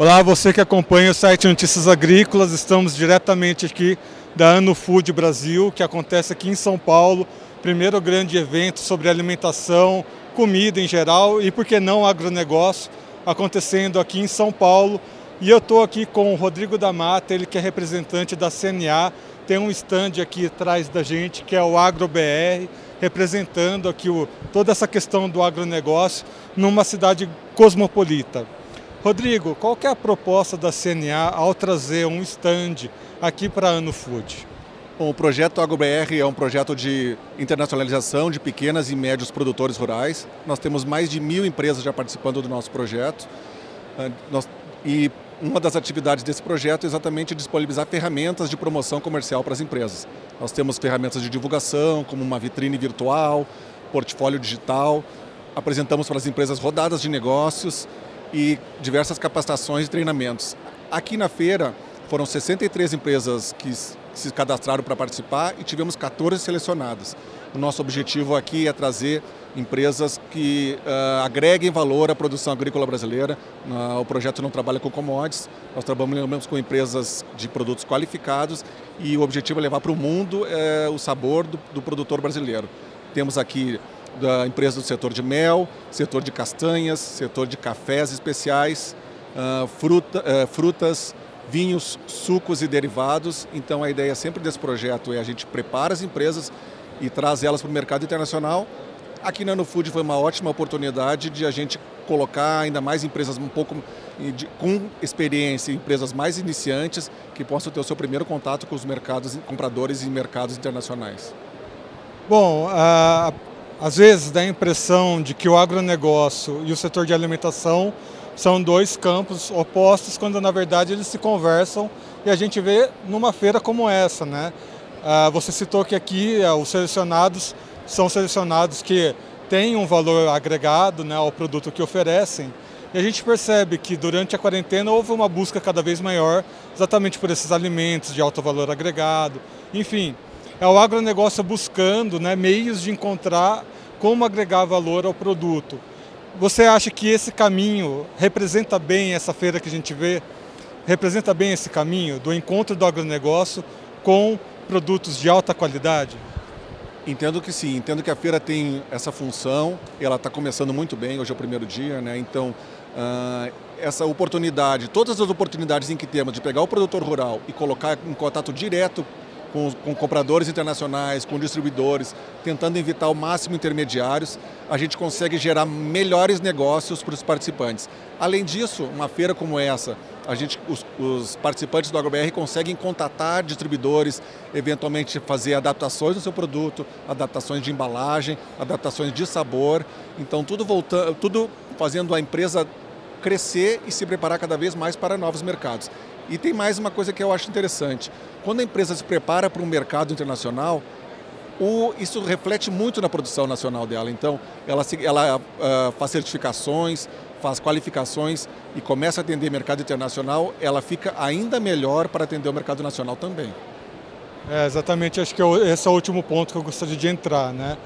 Olá, você que acompanha o site Notícias Agrícolas, estamos diretamente aqui da Ano Food Brasil, que acontece aqui em São Paulo, primeiro grande evento sobre alimentação, comida em geral e, por que não, agronegócio, acontecendo aqui em São Paulo. E eu estou aqui com o Rodrigo da Mata, ele que é representante da CNA, tem um stand aqui atrás da gente que é o AgroBR, representando aqui o, toda essa questão do agronegócio numa cidade cosmopolita. Rodrigo, qual é a proposta da CNA ao trazer um stand aqui para a Ano Food? Bom, o projeto AgroBR é um projeto de internacionalização de pequenas e médios produtores rurais. Nós temos mais de mil empresas já participando do nosso projeto. Ah, e uma das atividades desse projeto é exatamente disponibilizar ferramentas de promoção comercial para as empresas. Nós temos ferramentas de divulgação, como uma vitrine virtual, portfólio digital. Apresentamos para as empresas rodadas de negócios e diversas capacitações e treinamentos. Aqui na feira foram 63 empresas que se cadastraram para participar e tivemos 14 selecionadas. O nosso objetivo aqui é trazer empresas que uh, agreguem valor à produção agrícola brasileira. Uh, o projeto não trabalha com commodities, nós trabalhamos com empresas de produtos qualificados e o objetivo é levar para o mundo uh, o sabor do, do produtor brasileiro. Temos aqui da empresa do setor de mel, setor de castanhas, setor de cafés especiais, uh, fruta, uh, frutas, vinhos, sucos e derivados. Então a ideia sempre desse projeto é a gente prepara as empresas e traz elas para o mercado internacional. Aqui na Food foi uma ótima oportunidade de a gente colocar ainda mais empresas um pouco de, com experiência, empresas mais iniciantes que possam ter o seu primeiro contato com os mercados compradores e mercados internacionais. Bom, a às vezes dá a impressão de que o agronegócio e o setor de alimentação são dois campos opostos, quando na verdade eles se conversam e a gente vê numa feira como essa. Né? Ah, você citou que aqui ah, os selecionados são selecionados que têm um valor agregado né, ao produto que oferecem. E a gente percebe que durante a quarentena houve uma busca cada vez maior exatamente por esses alimentos de alto valor agregado. Enfim, é o agronegócio buscando né, meios de encontrar como agregar valor ao produto. Você acha que esse caminho representa bem essa feira que a gente vê? Representa bem esse caminho do encontro do agronegócio com produtos de alta qualidade? Entendo que sim, entendo que a feira tem essa função, ela está começando muito bem, hoje é o primeiro dia, né? então uh, essa oportunidade, todas as oportunidades em que temos de pegar o produtor rural e colocar em contato direto com, com, compradores internacionais, com distribuidores, tentando evitar o máximo intermediários, a gente consegue gerar melhores negócios para os participantes. Além disso, uma feira como essa, a gente, os, os participantes do AgroBR conseguem contatar distribuidores, eventualmente fazer adaptações do seu produto, adaptações de embalagem, adaptações de sabor. Então, tudo, voltando, tudo fazendo a empresa crescer e se preparar cada vez mais para novos mercados. E tem mais uma coisa que eu acho interessante. Quando a empresa se prepara para um mercado internacional, o, isso reflete muito na produção nacional dela. Então, ela, ela uh, faz certificações, faz qualificações e começa a atender mercado internacional, ela fica ainda melhor para atender o mercado nacional também. É, exatamente, acho que esse é o último ponto que eu gostaria de entrar. Né?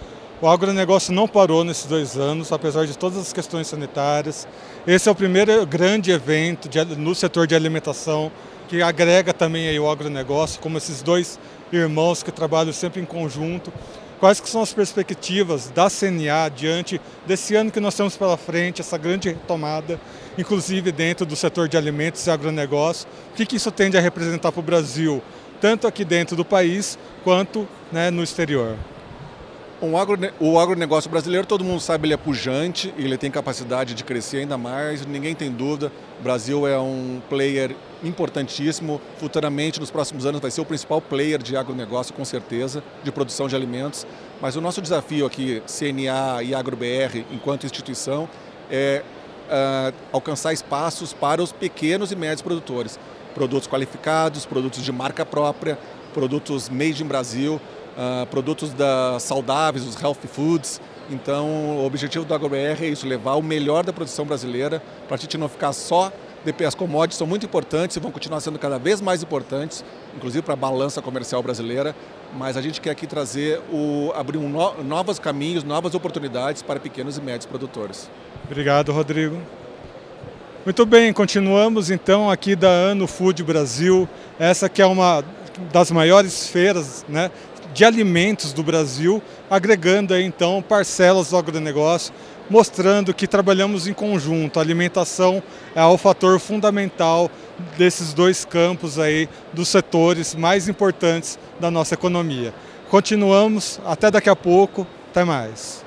O agronegócio não parou nesses dois anos, apesar de todas as questões sanitárias. Esse é o primeiro grande evento de, no setor de alimentação que agrega também aí o agronegócio, como esses dois irmãos que trabalham sempre em conjunto. Quais que são as perspectivas da CNA diante desse ano que nós temos pela frente, essa grande retomada, inclusive dentro do setor de alimentos e agronegócio? O que, que isso tende a representar para o Brasil, tanto aqui dentro do país quanto né, no exterior? Um agro, o agronegócio brasileiro, todo mundo sabe, ele é pujante, ele tem capacidade de crescer ainda mais, ninguém tem dúvida. O Brasil é um player importantíssimo, futuramente, nos próximos anos, vai ser o principal player de agronegócio, com certeza, de produção de alimentos. Mas o nosso desafio aqui, CNA e AgroBR, enquanto instituição, é uh, alcançar espaços para os pequenos e médios produtores. Produtos qualificados, produtos de marca própria, produtos made in Brasil, uh, produtos da, saudáveis, os healthy foods. Então, o objetivo do AgroBR é isso, levar o melhor da produção brasileira para a gente não ficar só as commodities são muito importantes e vão continuar sendo cada vez mais importantes, inclusive para a balança comercial brasileira, mas a gente quer aqui trazer, o, abrir um no, novos caminhos, novas oportunidades para pequenos e médios produtores. Obrigado, Rodrigo. Muito bem, continuamos então aqui da Ano Food Brasil, essa que é uma das maiores feiras né, de alimentos do Brasil, agregando aí então parcelas do agronegócio, mostrando que trabalhamos em conjunto. A alimentação é o fator fundamental desses dois campos aí, dos setores mais importantes da nossa economia. Continuamos, até daqui a pouco, até mais.